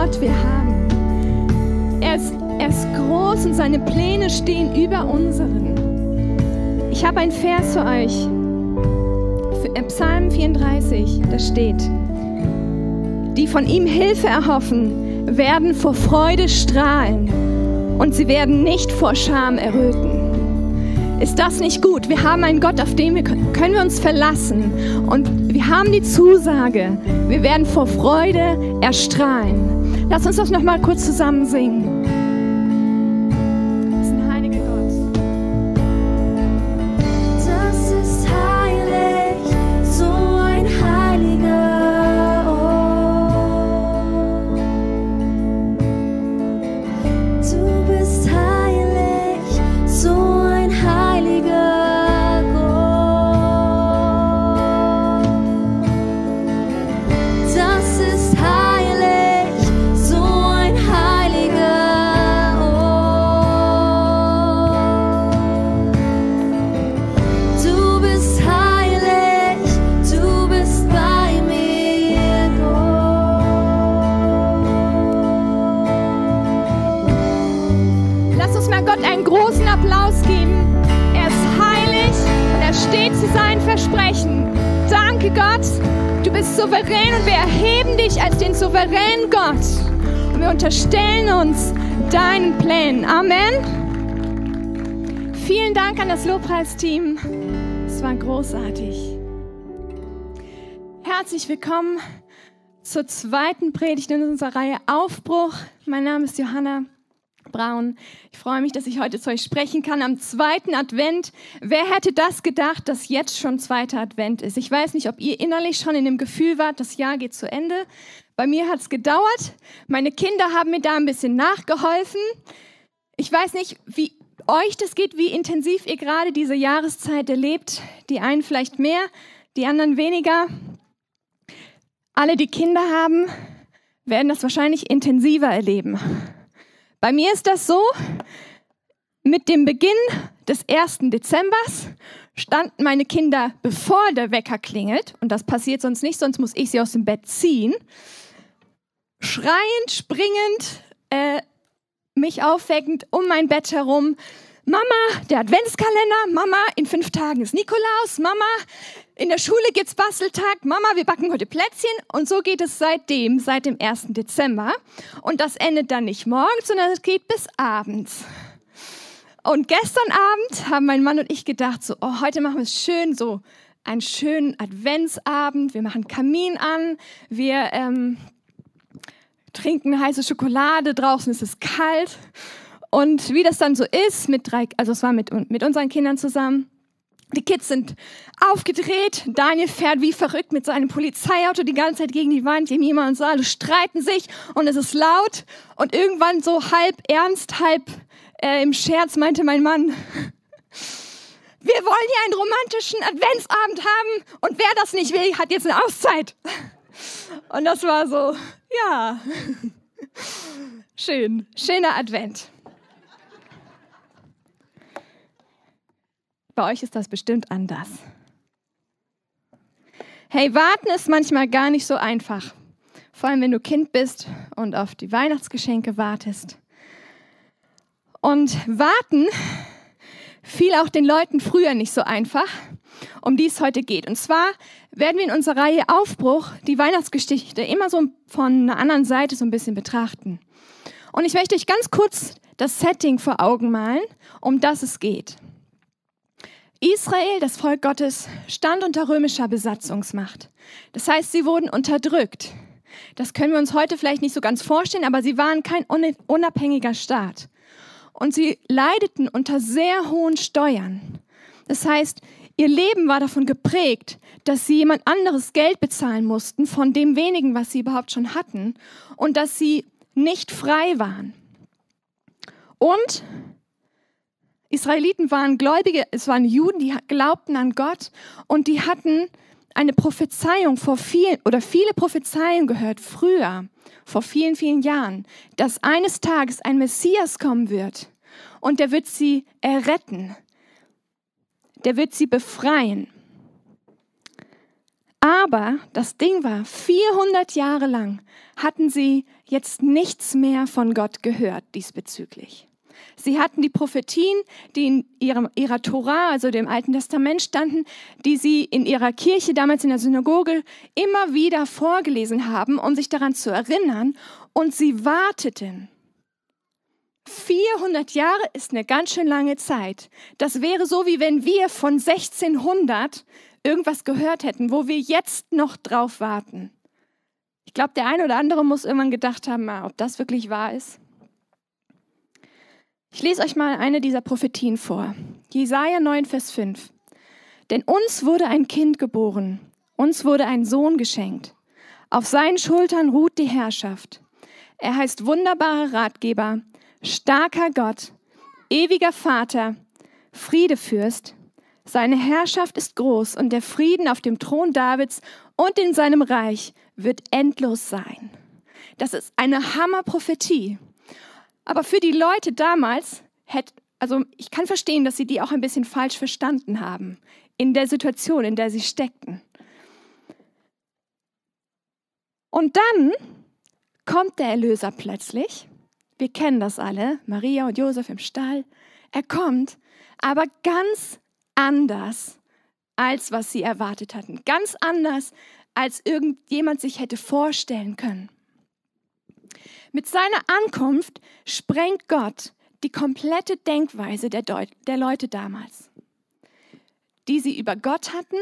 Gott wir haben. Er ist, er ist groß und seine Pläne stehen über unseren. Ich habe ein Vers für euch. Für Psalm 34, da steht, die von ihm Hilfe erhoffen, werden vor Freude strahlen und sie werden nicht vor Scham erröten. Ist das nicht gut? Wir haben einen Gott, auf den wir können wir uns verlassen. Und wir haben die Zusage, wir werden vor Freude erstrahlen. Lass uns das noch mal kurz zusammen singen. Deinen Plänen. Amen. Vielen Dank an das Lobpreisteam. Es war großartig. Herzlich willkommen zur zweiten Predigt in unserer Reihe Aufbruch. Mein Name ist Johanna. Braun. Ich freue mich, dass ich heute zu euch sprechen kann am zweiten Advent. Wer hätte das gedacht, dass jetzt schon zweiter Advent ist? Ich weiß nicht, ob ihr innerlich schon in dem Gefühl wart, das Jahr geht zu Ende. Bei mir hat es gedauert. Meine Kinder haben mir da ein bisschen nachgeholfen. Ich weiß nicht, wie euch das geht, wie intensiv ihr gerade diese Jahreszeit erlebt. Die einen vielleicht mehr, die anderen weniger. Alle, die Kinder haben, werden das wahrscheinlich intensiver erleben. Bei mir ist das so, mit dem Beginn des 1. Dezembers standen meine Kinder, bevor der Wecker klingelt, und das passiert sonst nicht, sonst muss ich sie aus dem Bett ziehen, schreiend, springend, äh, mich aufweckend um mein Bett herum. Mama, der Adventskalender, Mama, in fünf Tagen ist Nikolaus, Mama, in der Schule gibt's Basteltag. Mama, wir backen heute Plätzchen. Und so geht es seitdem, seit dem 1. Dezember. Und das endet dann nicht morgens, sondern es geht bis abends. Und gestern Abend haben mein Mann und ich gedacht, so, oh, heute machen wir es schön, so einen schönen Adventsabend. Wir machen Kamin an. Wir ähm, trinken heiße Schokolade. Draußen ist es kalt. Und wie das dann so ist, mit drei, also es war mit, mit unseren Kindern zusammen, die Kids sind aufgedreht. Daniel fährt wie verrückt mit seinem Polizeiauto die ganze Zeit gegen die Wand. Jemima und so alle streiten sich und es ist laut. Und irgendwann so halb ernst, halb äh, im Scherz meinte mein Mann, wir wollen hier einen romantischen Adventsabend haben und wer das nicht will, hat jetzt eine Auszeit. Und das war so, ja, schön, schöner Advent. Bei euch ist das bestimmt anders. Hey, warten ist manchmal gar nicht so einfach. Vor allem, wenn du Kind bist und auf die Weihnachtsgeschenke wartest. Und warten fiel auch den Leuten früher nicht so einfach, um die es heute geht. Und zwar werden wir in unserer Reihe Aufbruch die Weihnachtsgeschichte immer so von einer anderen Seite so ein bisschen betrachten. Und ich möchte euch ganz kurz das Setting vor Augen malen, um das es geht. Israel, das Volk Gottes, stand unter römischer Besatzungsmacht. Das heißt, sie wurden unterdrückt. Das können wir uns heute vielleicht nicht so ganz vorstellen, aber sie waren kein unabhängiger Staat. Und sie leideten unter sehr hohen Steuern. Das heißt, ihr Leben war davon geprägt, dass sie jemand anderes Geld bezahlen mussten von dem wenigen, was sie überhaupt schon hatten und dass sie nicht frei waren. Und Israeliten waren Gläubige, es waren Juden, die glaubten an Gott und die hatten eine Prophezeiung vor vielen oder viele Prophezeiungen gehört früher, vor vielen, vielen Jahren, dass eines Tages ein Messias kommen wird und der wird sie erretten. Der wird sie befreien. Aber das Ding war, 400 Jahre lang hatten sie jetzt nichts mehr von Gott gehört diesbezüglich. Sie hatten die Prophetien, die in ihrem, ihrer Tora, also dem Alten Testament standen, die sie in ihrer Kirche, damals in der Synagoge, immer wieder vorgelesen haben, um sich daran zu erinnern. Und sie warteten. 400 Jahre ist eine ganz schön lange Zeit. Das wäre so, wie wenn wir von 1600 irgendwas gehört hätten, wo wir jetzt noch drauf warten. Ich glaube, der eine oder andere muss irgendwann gedacht haben, ob das wirklich wahr ist. Ich lese euch mal eine dieser Prophetien vor. Jesaja 9, Vers 5. Denn uns wurde ein Kind geboren, uns wurde ein Sohn geschenkt. Auf seinen Schultern ruht die Herrschaft. Er heißt wunderbarer Ratgeber, starker Gott, ewiger Vater, Friedefürst. Seine Herrschaft ist groß und der Frieden auf dem Thron Davids und in seinem Reich wird endlos sein. Das ist eine Hammerprophetie. Aber für die Leute damals, hätte, also ich kann verstehen, dass sie die auch ein bisschen falsch verstanden haben in der Situation, in der sie steckten. Und dann kommt der Erlöser plötzlich. Wir kennen das alle, Maria und Josef im Stall. Er kommt, aber ganz anders, als was sie erwartet hatten. Ganz anders, als irgendjemand sich hätte vorstellen können. Mit seiner Ankunft sprengt Gott die komplette Denkweise der, Deut der Leute damals, die sie über Gott hatten,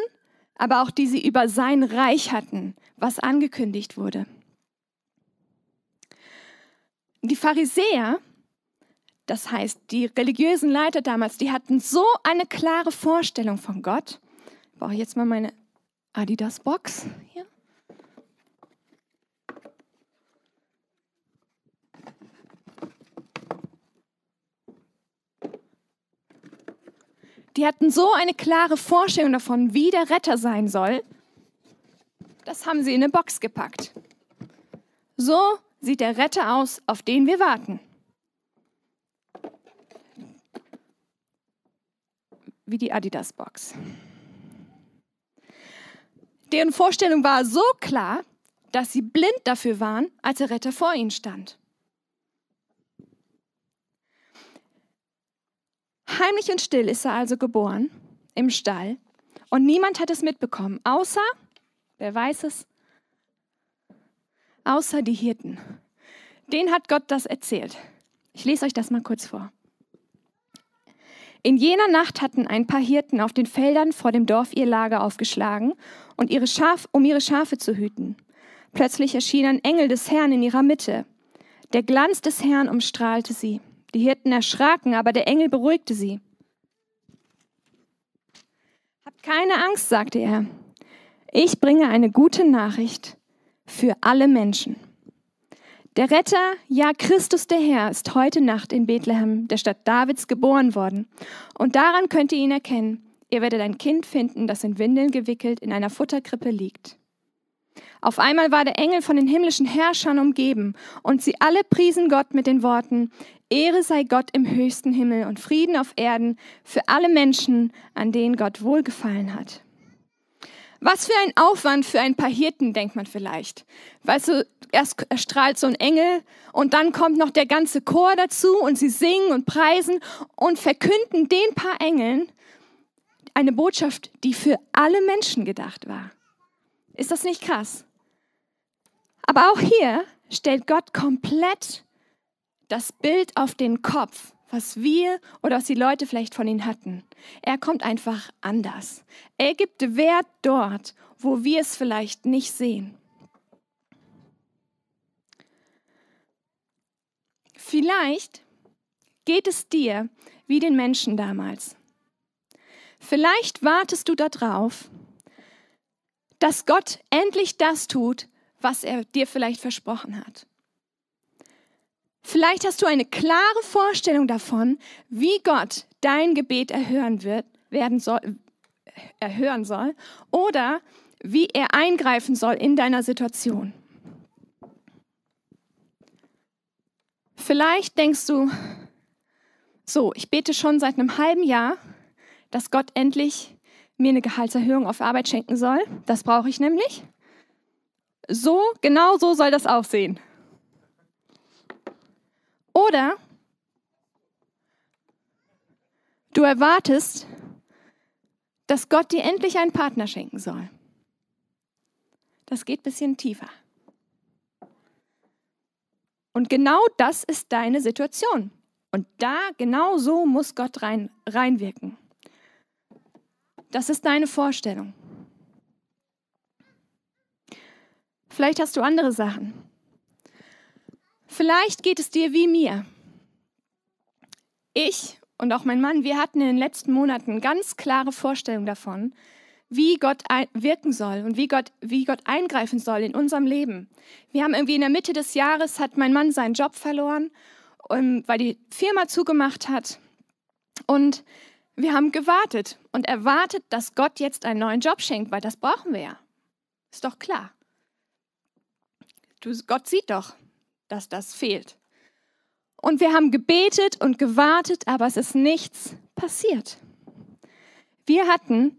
aber auch die sie über sein Reich hatten, was angekündigt wurde. Die Pharisäer, das heißt die religiösen Leiter damals, die hatten so eine klare Vorstellung von Gott. Ich brauche jetzt mal meine Adidas-Box hier. Die hatten so eine klare Vorstellung davon, wie der Retter sein soll. Das haben sie in eine Box gepackt. So sieht der Retter aus, auf den wir warten. Wie die Adidas-Box. Deren Vorstellung war so klar, dass sie blind dafür waren, als der Retter vor ihnen stand. Heimlich und still ist er also geboren im Stall und niemand hat es mitbekommen, außer, wer weiß es, außer die Hirten. Den hat Gott das erzählt. Ich lese euch das mal kurz vor. In jener Nacht hatten ein paar Hirten auf den Feldern vor dem Dorf ihr Lager aufgeschlagen, und ihre Schaf, um ihre Schafe zu hüten. Plötzlich erschien ein Engel des Herrn in ihrer Mitte. Der Glanz des Herrn umstrahlte sie. Die Hirten erschraken, aber der Engel beruhigte sie. Habt keine Angst, sagte er. Ich bringe eine gute Nachricht für alle Menschen. Der Retter, ja Christus der Herr, ist heute Nacht in Bethlehem, der Stadt Davids, geboren worden. Und daran könnt ihr ihn erkennen. Ihr werdet ein Kind finden, das in Windeln gewickelt in einer Futterkrippe liegt. Auf einmal war der Engel von den himmlischen Herrschern umgeben, und sie alle priesen Gott mit den Worten, Ehre sei Gott im höchsten Himmel und Frieden auf Erden für alle Menschen, an denen Gott wohlgefallen hat. Was für ein Aufwand für ein paar Hirten, denkt man vielleicht. Weißt du, erst erstrahlt so ein Engel und dann kommt noch der ganze Chor dazu und sie singen und preisen und verkünden den paar Engeln eine Botschaft, die für alle Menschen gedacht war. Ist das nicht krass? Aber auch hier stellt Gott komplett das Bild auf den Kopf, was wir oder was die Leute vielleicht von ihm hatten. Er kommt einfach anders. Er gibt Wert dort, wo wir es vielleicht nicht sehen. Vielleicht geht es dir wie den Menschen damals. Vielleicht wartest du darauf, dass Gott endlich das tut, was er dir vielleicht versprochen hat. Vielleicht hast du eine klare Vorstellung davon, wie Gott dein Gebet erhören wird, werden soll, erhören soll oder wie er eingreifen soll in deiner Situation. Vielleicht denkst du, so, ich bete schon seit einem halben Jahr, dass Gott endlich mir eine Gehaltserhöhung auf Arbeit schenken soll. Das brauche ich nämlich. So, genau so soll das aussehen. Oder du erwartest, dass Gott dir endlich einen Partner schenken soll. Das geht ein bisschen tiefer. Und genau das ist deine Situation. Und da, genau so muss Gott rein, reinwirken. Das ist deine Vorstellung. Vielleicht hast du andere Sachen. Vielleicht geht es dir wie mir. Ich und auch mein Mann, wir hatten in den letzten Monaten ganz klare Vorstellungen davon, wie Gott wirken soll und wie Gott, wie Gott eingreifen soll in unserem Leben. Wir haben irgendwie in der Mitte des Jahres hat mein Mann seinen Job verloren, ähm, weil die Firma zugemacht hat. Und wir haben gewartet und erwartet, dass Gott jetzt einen neuen Job schenkt, weil das brauchen wir ja. Ist doch klar. Du, Gott sieht doch, dass das fehlt. Und wir haben gebetet und gewartet, aber es ist nichts passiert. Wir hatten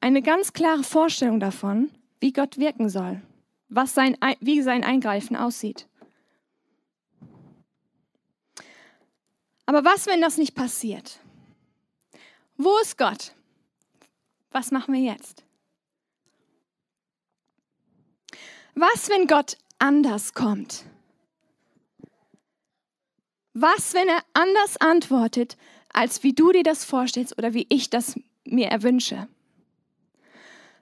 eine ganz klare Vorstellung davon, wie Gott wirken soll, was sein, wie sein Eingreifen aussieht. Aber was, wenn das nicht passiert? Wo ist Gott? Was machen wir jetzt? Was, wenn Gott anders kommt? Was, wenn er anders antwortet, als wie du dir das vorstellst oder wie ich das mir erwünsche?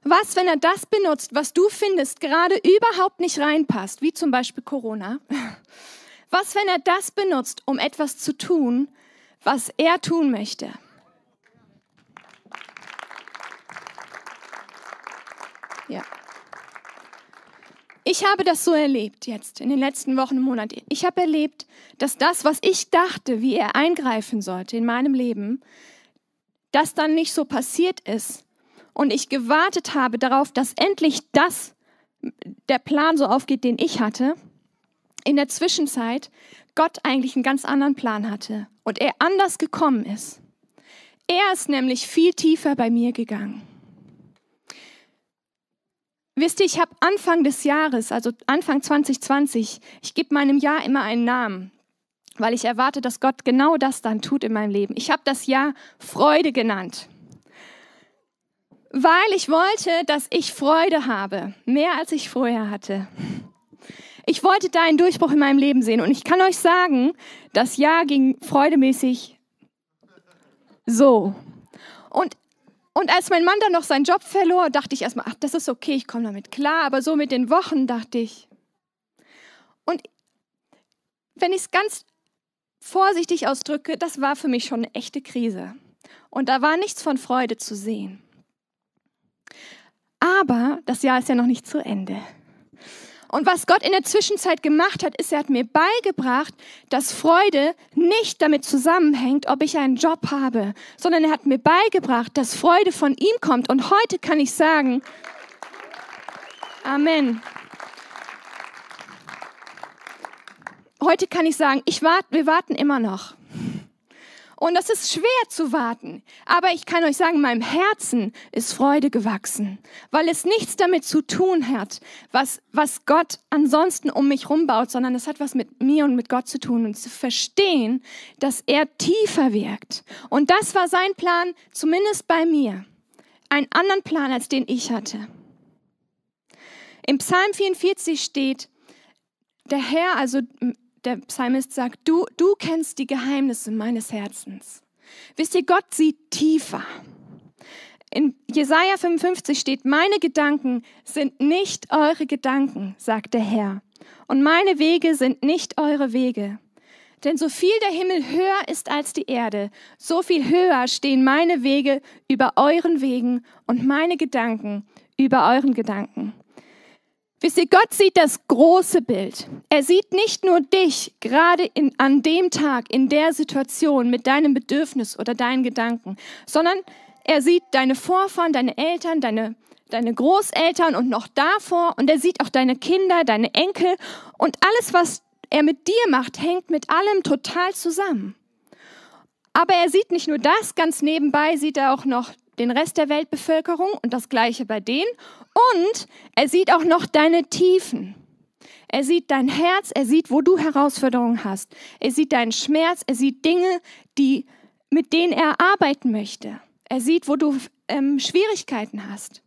Was, wenn er das benutzt, was du findest, gerade überhaupt nicht reinpasst, wie zum Beispiel Corona? Was, wenn er das benutzt, um etwas zu tun, was er tun möchte? Ja. Ich habe das so erlebt jetzt in den letzten Wochen und Monaten. Ich habe erlebt, dass das, was ich dachte, wie er eingreifen sollte in meinem Leben, das dann nicht so passiert ist und ich gewartet habe darauf, dass endlich das, der Plan so aufgeht, den ich hatte, in der Zwischenzeit Gott eigentlich einen ganz anderen Plan hatte und er anders gekommen ist. Er ist nämlich viel tiefer bei mir gegangen. Wisst ihr, ich habe Anfang des Jahres, also Anfang 2020, ich gebe meinem Jahr immer einen Namen, weil ich erwarte, dass Gott genau das dann tut in meinem Leben. Ich habe das Jahr Freude genannt weil ich wollte, dass ich Freude habe, mehr als ich vorher hatte. Ich wollte da einen Durchbruch in meinem Leben sehen und ich kann euch sagen, das Jahr ging freudemäßig so. Und, als mein Mann dann noch seinen Job verlor, dachte ich erstmal, ach, das ist okay, ich komme damit klar. Aber so mit den Wochen dachte ich. Und wenn ich es ganz vorsichtig ausdrücke, das war für mich schon eine echte Krise. Und da war nichts von Freude zu sehen. Aber das Jahr ist ja noch nicht zu Ende. Und was Gott in der Zwischenzeit gemacht hat, ist, er hat mir beigebracht, dass Freude nicht damit zusammenhängt, ob ich einen Job habe, sondern er hat mir beigebracht, dass Freude von ihm kommt. Und heute kann ich sagen, Amen. Heute kann ich sagen, ich warte, wir warten immer noch. Und das ist schwer zu warten. Aber ich kann euch sagen, in meinem Herzen ist Freude gewachsen, weil es nichts damit zu tun hat, was, was Gott ansonsten um mich rumbaut, sondern es hat was mit mir und mit Gott zu tun und zu verstehen, dass er tiefer wirkt. Und das war sein Plan, zumindest bei mir. Ein anderen Plan, als den ich hatte. Im Psalm 44 steht, der Herr, also der Psalmist sagt, du, du kennst die Geheimnisse meines Herzens. Wisst ihr, Gott sieht tiefer. In Jesaja 55 steht, meine Gedanken sind nicht eure Gedanken, sagt der Herr. Und meine Wege sind nicht eure Wege. Denn so viel der Himmel höher ist als die Erde, so viel höher stehen meine Wege über euren Wegen und meine Gedanken über euren Gedanken. Wisst ihr, Gott sieht das große Bild. Er sieht nicht nur dich gerade in, an dem Tag, in der Situation mit deinem Bedürfnis oder deinen Gedanken, sondern er sieht deine Vorfahren, deine Eltern, deine, deine Großeltern und noch davor und er sieht auch deine Kinder, deine Enkel und alles, was er mit dir macht, hängt mit allem total zusammen. Aber er sieht nicht nur das, ganz nebenbei sieht er auch noch den Rest der Weltbevölkerung und das gleiche bei denen. Und er sieht auch noch deine Tiefen. Er sieht dein Herz, er sieht, wo du Herausforderungen hast. Er sieht deinen Schmerz, er sieht Dinge, die, mit denen er arbeiten möchte. Er sieht, wo du ähm, Schwierigkeiten hast.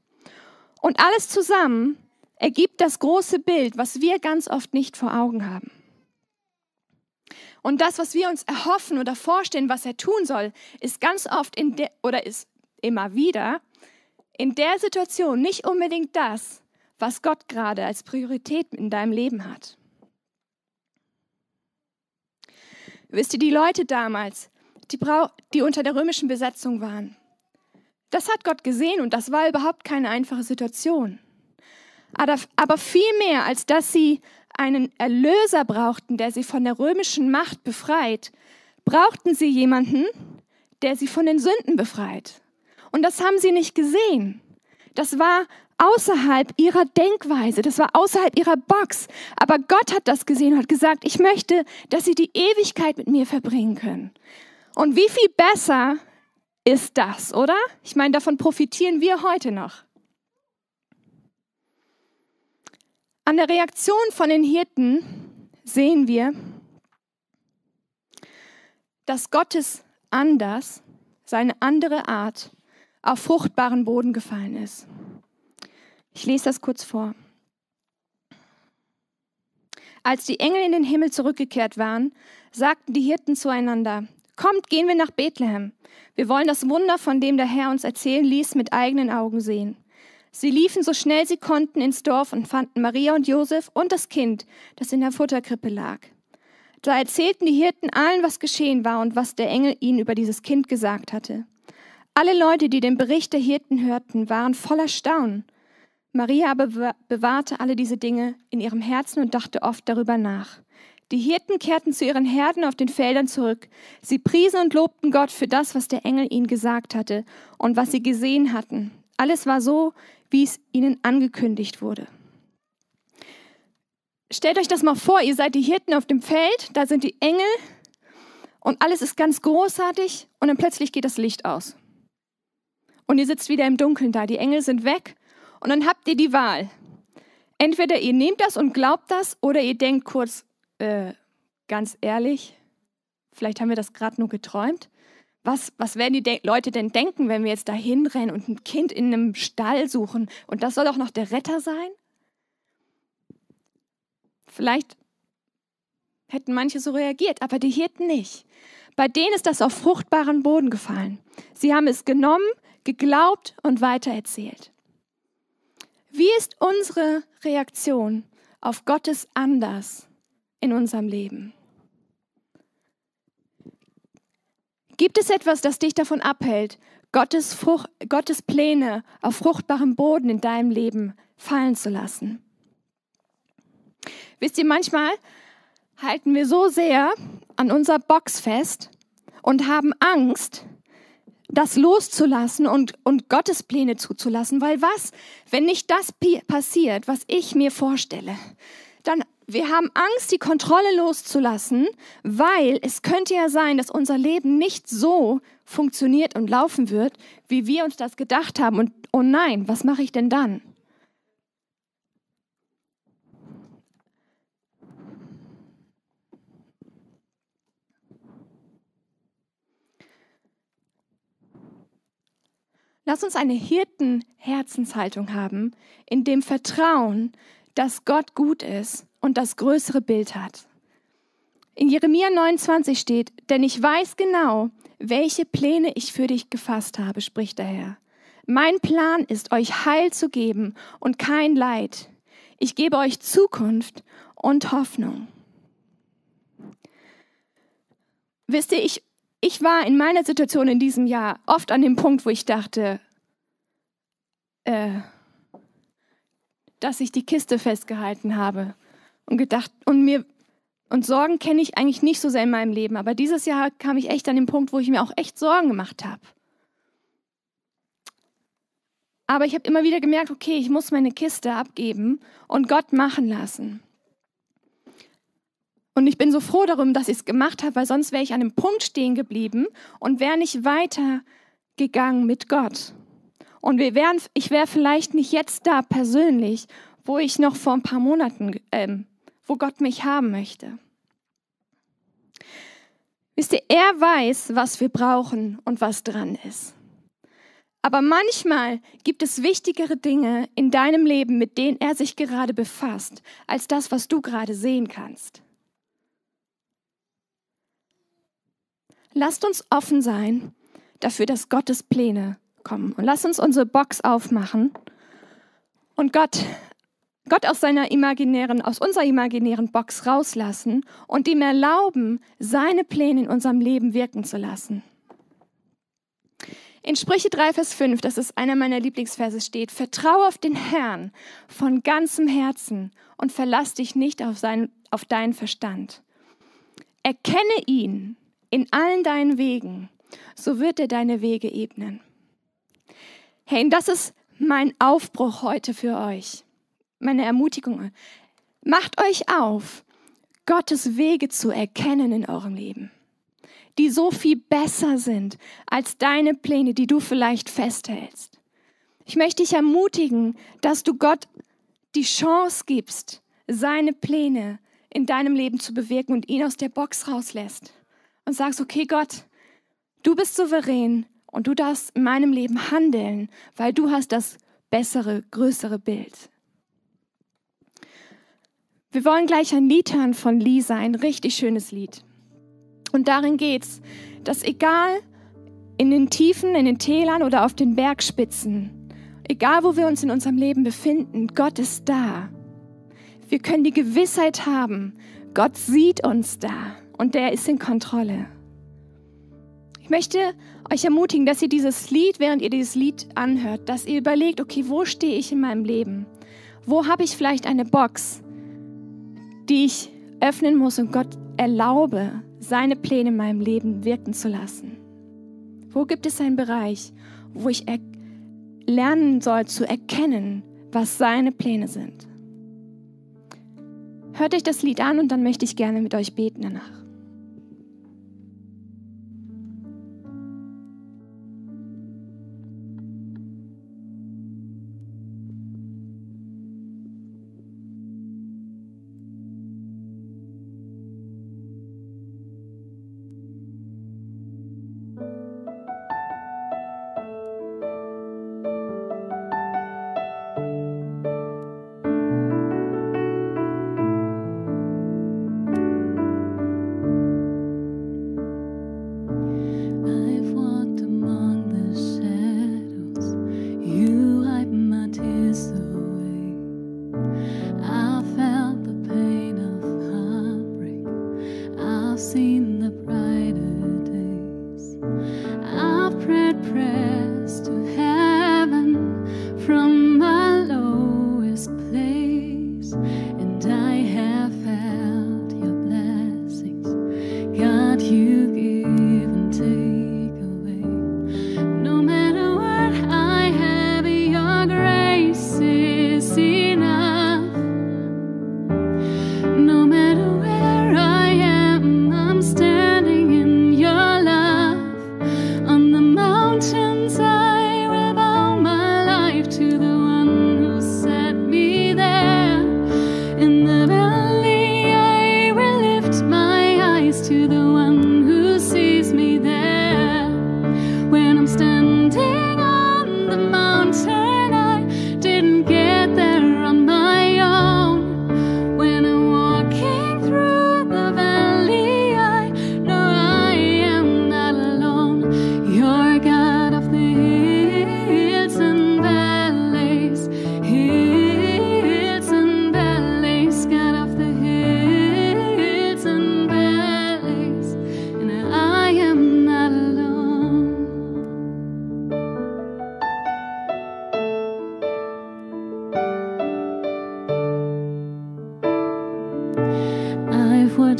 Und alles zusammen ergibt das große Bild, was wir ganz oft nicht vor Augen haben. Und das, was wir uns erhoffen oder vorstellen, was er tun soll, ist ganz oft in der, oder ist immer wieder in der Situation nicht unbedingt das, was Gott gerade als Priorität in deinem Leben hat. Wisst ihr, die Leute damals, die, die unter der römischen Besetzung waren, das hat Gott gesehen und das war überhaupt keine einfache Situation. Aber, aber viel mehr, als dass sie einen Erlöser brauchten, der sie von der römischen Macht befreit, brauchten sie jemanden, der sie von den Sünden befreit. Und das haben sie nicht gesehen. Das war außerhalb ihrer Denkweise, das war außerhalb ihrer Box. Aber Gott hat das gesehen und hat gesagt, ich möchte, dass sie die Ewigkeit mit mir verbringen können. Und wie viel besser ist das, oder? Ich meine, davon profitieren wir heute noch. An der Reaktion von den Hirten sehen wir, dass Gottes anders, seine andere Art, auf fruchtbaren Boden gefallen ist. Ich lese das kurz vor. Als die Engel in den Himmel zurückgekehrt waren, sagten die Hirten zueinander, Kommt, gehen wir nach Bethlehem. Wir wollen das Wunder, von dem der Herr uns erzählen ließ, mit eigenen Augen sehen. Sie liefen so schnell sie konnten ins Dorf und fanden Maria und Josef und das Kind, das in der Futterkrippe lag. Da erzählten die Hirten allen, was geschehen war und was der Engel ihnen über dieses Kind gesagt hatte. Alle Leute, die den Bericht der Hirten hörten, waren voller Staunen. Maria aber bewahrte alle diese Dinge in ihrem Herzen und dachte oft darüber nach. Die Hirten kehrten zu ihren Herden auf den Feldern zurück. Sie priesen und lobten Gott für das, was der Engel ihnen gesagt hatte und was sie gesehen hatten. Alles war so, wie es ihnen angekündigt wurde. Stellt euch das mal vor, ihr seid die Hirten auf dem Feld, da sind die Engel und alles ist ganz großartig und dann plötzlich geht das Licht aus. Und ihr sitzt wieder im Dunkeln da, die Engel sind weg und dann habt ihr die Wahl. Entweder ihr nehmt das und glaubt das oder ihr denkt kurz, äh, ganz ehrlich, vielleicht haben wir das gerade nur geträumt. Was, was werden die De Leute denn denken, wenn wir jetzt da hinrennen und ein Kind in einem Stall suchen und das soll auch noch der Retter sein? Vielleicht hätten manche so reagiert, aber die Hirten nicht. Bei denen ist das auf fruchtbaren Boden gefallen. Sie haben es genommen, geglaubt und weitererzählt. Wie ist unsere Reaktion auf Gottes Anders in unserem Leben? Gibt es etwas, das dich davon abhält, Gottes, Frucht, Gottes Pläne auf fruchtbarem Boden in deinem Leben fallen zu lassen? Wisst ihr, manchmal halten wir so sehr an unserer Box fest und haben Angst, das loszulassen und, und Gottes Pläne zuzulassen. Weil was, wenn nicht das passiert, was ich mir vorstelle, dann wir haben Angst, die Kontrolle loszulassen, weil es könnte ja sein, dass unser Leben nicht so funktioniert und laufen wird, wie wir uns das gedacht haben. Und oh nein, was mache ich denn dann? Lass uns eine Hirtenherzenshaltung haben, in dem Vertrauen, dass Gott gut ist und das größere Bild hat. In Jeremia 29 steht, denn ich weiß genau, welche Pläne ich für dich gefasst habe, spricht der Herr. Mein Plan ist, euch Heil zu geben und kein Leid. Ich gebe euch Zukunft und Hoffnung. Wisst ihr, ich ich war in meiner Situation in diesem Jahr oft an dem Punkt, wo ich dachte, äh, dass ich die Kiste festgehalten habe und gedacht und mir und Sorgen kenne ich eigentlich nicht so sehr in meinem Leben, aber dieses Jahr kam ich echt an den Punkt, wo ich mir auch echt Sorgen gemacht habe. Aber ich habe immer wieder gemerkt, okay, ich muss meine Kiste abgeben und Gott machen lassen. Und ich bin so froh darum, dass ich es gemacht habe, weil sonst wäre ich an einem Punkt stehen geblieben und wäre nicht weitergegangen mit Gott. Und wir wären, ich wäre vielleicht nicht jetzt da persönlich, wo ich noch vor ein paar Monaten, ähm, wo Gott mich haben möchte. Wisst ihr, er weiß, was wir brauchen und was dran ist. Aber manchmal gibt es wichtigere Dinge in deinem Leben, mit denen er sich gerade befasst, als das, was du gerade sehen kannst. Lasst uns offen sein dafür, dass Gottes Pläne kommen. Und lasst uns unsere Box aufmachen und Gott, Gott aus seiner imaginären, aus unserer imaginären Box rauslassen und ihm erlauben, seine Pläne in unserem Leben wirken zu lassen. In Sprüche 3, Vers 5, das ist einer meiner Lieblingsverse, steht, Vertraue auf den Herrn von ganzem Herzen und verlass dich nicht auf, sein, auf deinen Verstand. Erkenne ihn in allen deinen Wegen, so wird er deine Wege ebnen. Hey, und das ist mein Aufbruch heute für euch, meine Ermutigung. Macht euch auf, Gottes Wege zu erkennen in eurem Leben, die so viel besser sind als deine Pläne, die du vielleicht festhältst. Ich möchte dich ermutigen, dass du Gott die Chance gibst, seine Pläne in deinem Leben zu bewirken und ihn aus der Box rauslässt und sagst, okay Gott, du bist souverän, und du darfst in meinem Leben handeln, weil du hast das bessere, größere Bild. Wir wollen gleich ein Lied hören von Lisa, ein richtig schönes Lied. Und darin geht's, dass egal in den Tiefen, in den Tälern oder auf den Bergspitzen, egal wo wir uns in unserem Leben befinden, Gott ist da. Wir können die Gewissheit haben, Gott sieht uns da und der ist in Kontrolle. Ich möchte euch ermutigen, dass ihr dieses Lied, während ihr dieses Lied anhört, dass ihr überlegt, okay, wo stehe ich in meinem Leben? Wo habe ich vielleicht eine Box, die ich öffnen muss und Gott erlaube, seine Pläne in meinem Leben wirken zu lassen? Wo gibt es einen Bereich, wo ich lernen soll zu erkennen, was seine Pläne sind? Hört euch das Lied an und dann möchte ich gerne mit euch beten danach.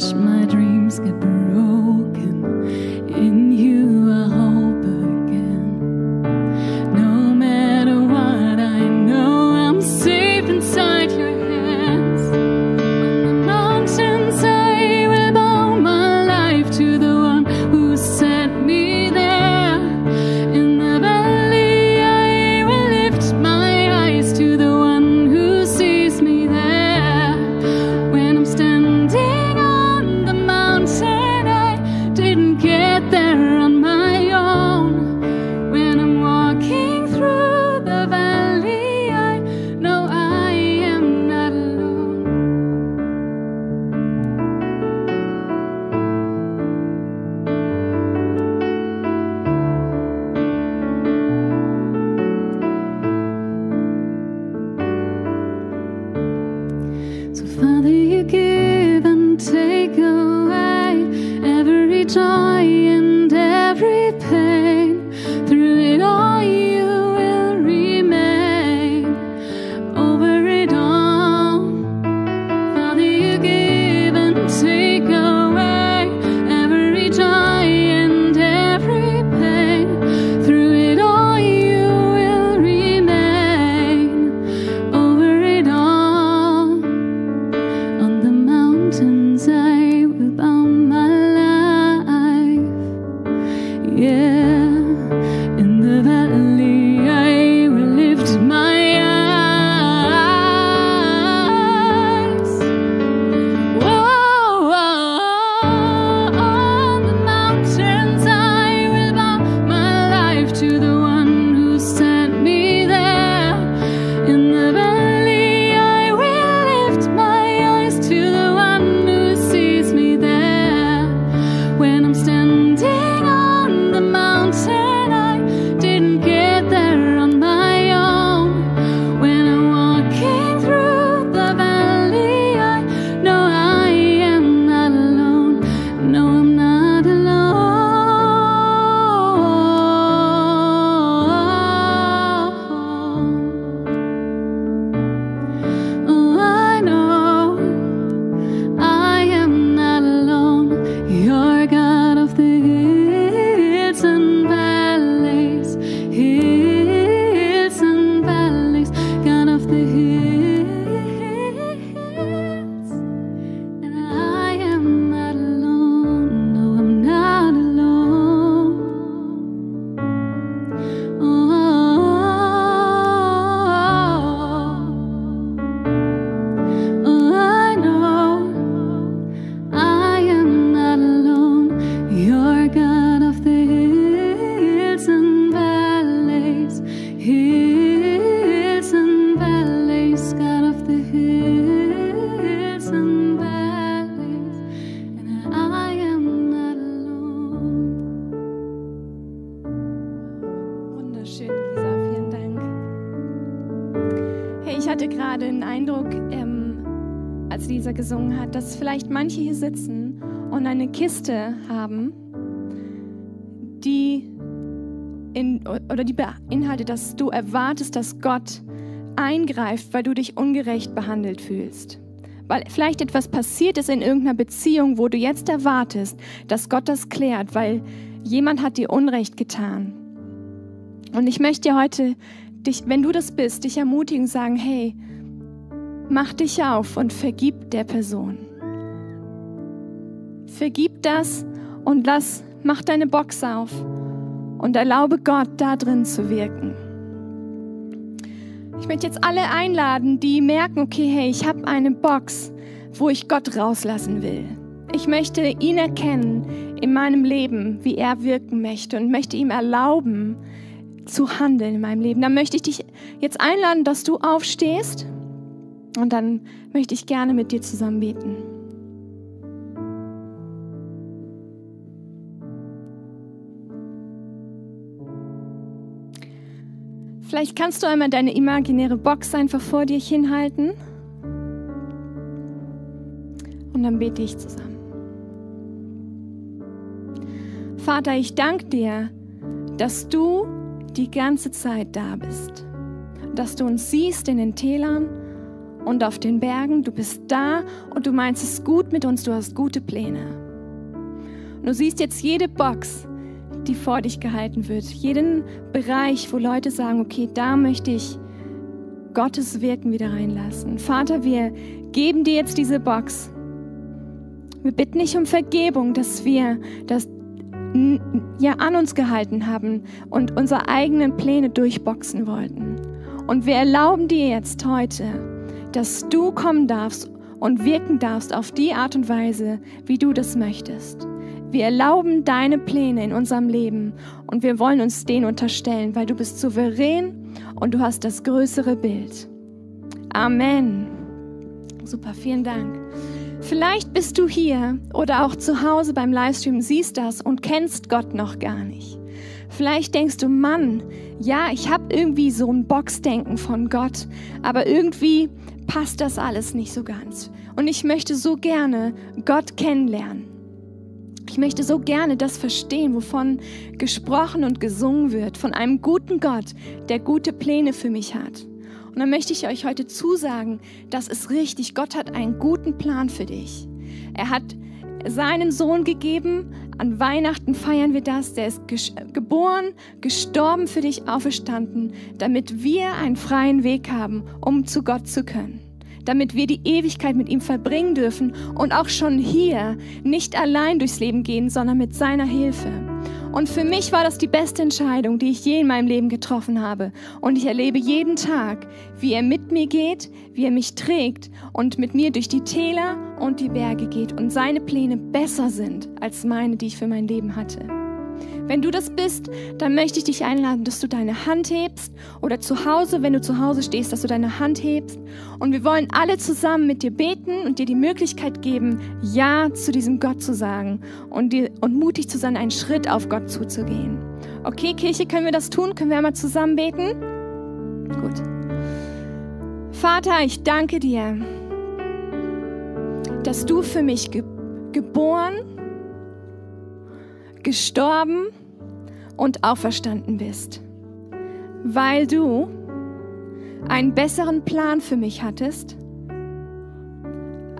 much to find the hat, dass vielleicht manche hier sitzen und eine Kiste haben, die in, oder die beinhaltet, dass du erwartest, dass Gott eingreift, weil du dich ungerecht behandelt fühlst. Weil vielleicht etwas passiert ist in irgendeiner Beziehung, wo du jetzt erwartest, dass Gott das klärt, weil jemand hat dir Unrecht getan. Und ich möchte dir heute, dich, wenn du das bist, dich ermutigen, sagen, hey, mach dich auf und vergib der Person. Vergib das und lass, mach deine Box auf und erlaube Gott, da drin zu wirken. Ich möchte jetzt alle einladen, die merken, okay, hey, ich habe eine Box, wo ich Gott rauslassen will. Ich möchte ihn erkennen in meinem Leben, wie er wirken möchte und möchte ihm erlauben, zu handeln in meinem Leben. Dann möchte ich dich jetzt einladen, dass du aufstehst und dann möchte ich gerne mit dir zusammen beten. Vielleicht kannst du einmal deine imaginäre Box einfach vor dir hinhalten. Und dann bete ich zusammen. Vater, ich danke dir, dass du die ganze Zeit da bist. Dass du uns siehst in den Tälern und auf den Bergen. Du bist da und du meinst es gut mit uns. Du hast gute Pläne. Und du siehst jetzt jede Box, die vor dich gehalten wird. Jeden Bereich, wo Leute sagen, okay, da möchte ich Gottes Wirken wieder reinlassen. Vater, wir geben dir jetzt diese Box. Wir bitten dich um Vergebung, dass wir das ja an uns gehalten haben und unsere eigenen Pläne durchboxen wollten. Und wir erlauben dir jetzt heute, dass du kommen darfst und wirken darfst auf die Art und Weise, wie du das möchtest. Wir erlauben deine Pläne in unserem Leben und wir wollen uns denen unterstellen, weil du bist souverän und du hast das größere Bild. Amen. Super, vielen Dank. Vielleicht bist du hier oder auch zu Hause beim Livestream, siehst das und kennst Gott noch gar nicht. Vielleicht denkst du, Mann, ja, ich habe irgendwie so ein Boxdenken von Gott, aber irgendwie passt das alles nicht so ganz. Und ich möchte so gerne Gott kennenlernen. Ich möchte so gerne das verstehen, wovon gesprochen und gesungen wird, von einem guten Gott, der gute Pläne für mich hat. Und dann möchte ich euch heute zusagen, das ist richtig, Gott hat einen guten Plan für dich. Er hat seinen Sohn gegeben, an Weihnachten feiern wir das, der ist geboren, gestorben für dich, auferstanden, damit wir einen freien Weg haben, um zu Gott zu können. Damit wir die Ewigkeit mit ihm verbringen dürfen und auch schon hier nicht allein durchs Leben gehen, sondern mit seiner Hilfe. Und für mich war das die beste Entscheidung, die ich je in meinem Leben getroffen habe. Und ich erlebe jeden Tag, wie er mit mir geht, wie er mich trägt und mit mir durch die Täler und die Berge geht und seine Pläne besser sind als meine, die ich für mein Leben hatte. Wenn du das bist, dann möchte ich dich einladen, dass du deine Hand hebst oder zu Hause, wenn du zu Hause stehst, dass du deine Hand hebst. Und wir wollen alle zusammen mit dir beten und dir die Möglichkeit geben, Ja zu diesem Gott zu sagen und, dir, und mutig zu sein, einen Schritt auf Gott zuzugehen. Okay, Kirche, können wir das tun? Können wir einmal zusammen beten? Gut. Vater, ich danke dir, dass du für mich ge geboren, gestorben und auferstanden bist, weil du einen besseren Plan für mich hattest,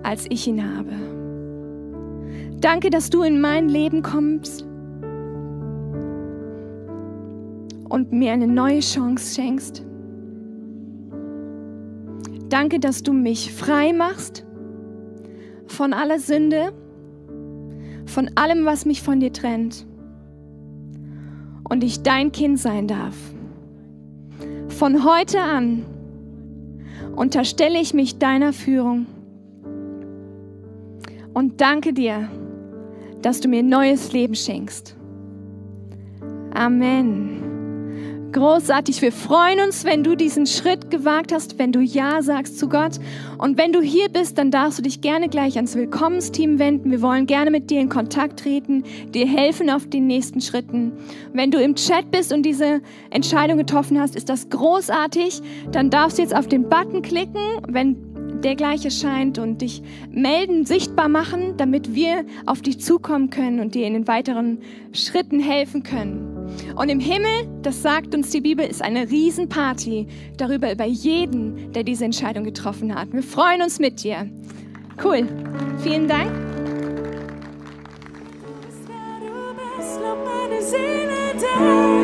als ich ihn habe. Danke, dass du in mein Leben kommst und mir eine neue Chance schenkst. Danke, dass du mich frei machst von aller Sünde, von allem, was mich von dir trennt und ich dein Kind sein darf. Von heute an unterstelle ich mich deiner Führung und danke dir, dass du mir neues Leben schenkst. Amen. Großartig. Wir freuen uns, wenn du diesen Schritt gewagt hast, wenn du Ja sagst zu Gott. Und wenn du hier bist, dann darfst du dich gerne gleich ans Willkommensteam wenden. Wir wollen gerne mit dir in Kontakt treten, dir helfen auf den nächsten Schritten. Wenn du im Chat bist und diese Entscheidung getroffen hast, ist das großartig. Dann darfst du jetzt auf den Button klicken, wenn der gleich erscheint und dich melden, sichtbar machen, damit wir auf dich zukommen können und dir in den weiteren Schritten helfen können. Und im Himmel, das sagt uns die Bibel, ist eine Riesenparty darüber, über jeden, der diese Entscheidung getroffen hat. Wir freuen uns mit dir. Cool. Vielen Dank. Du bist, wer du bist, lob meine Seele dein.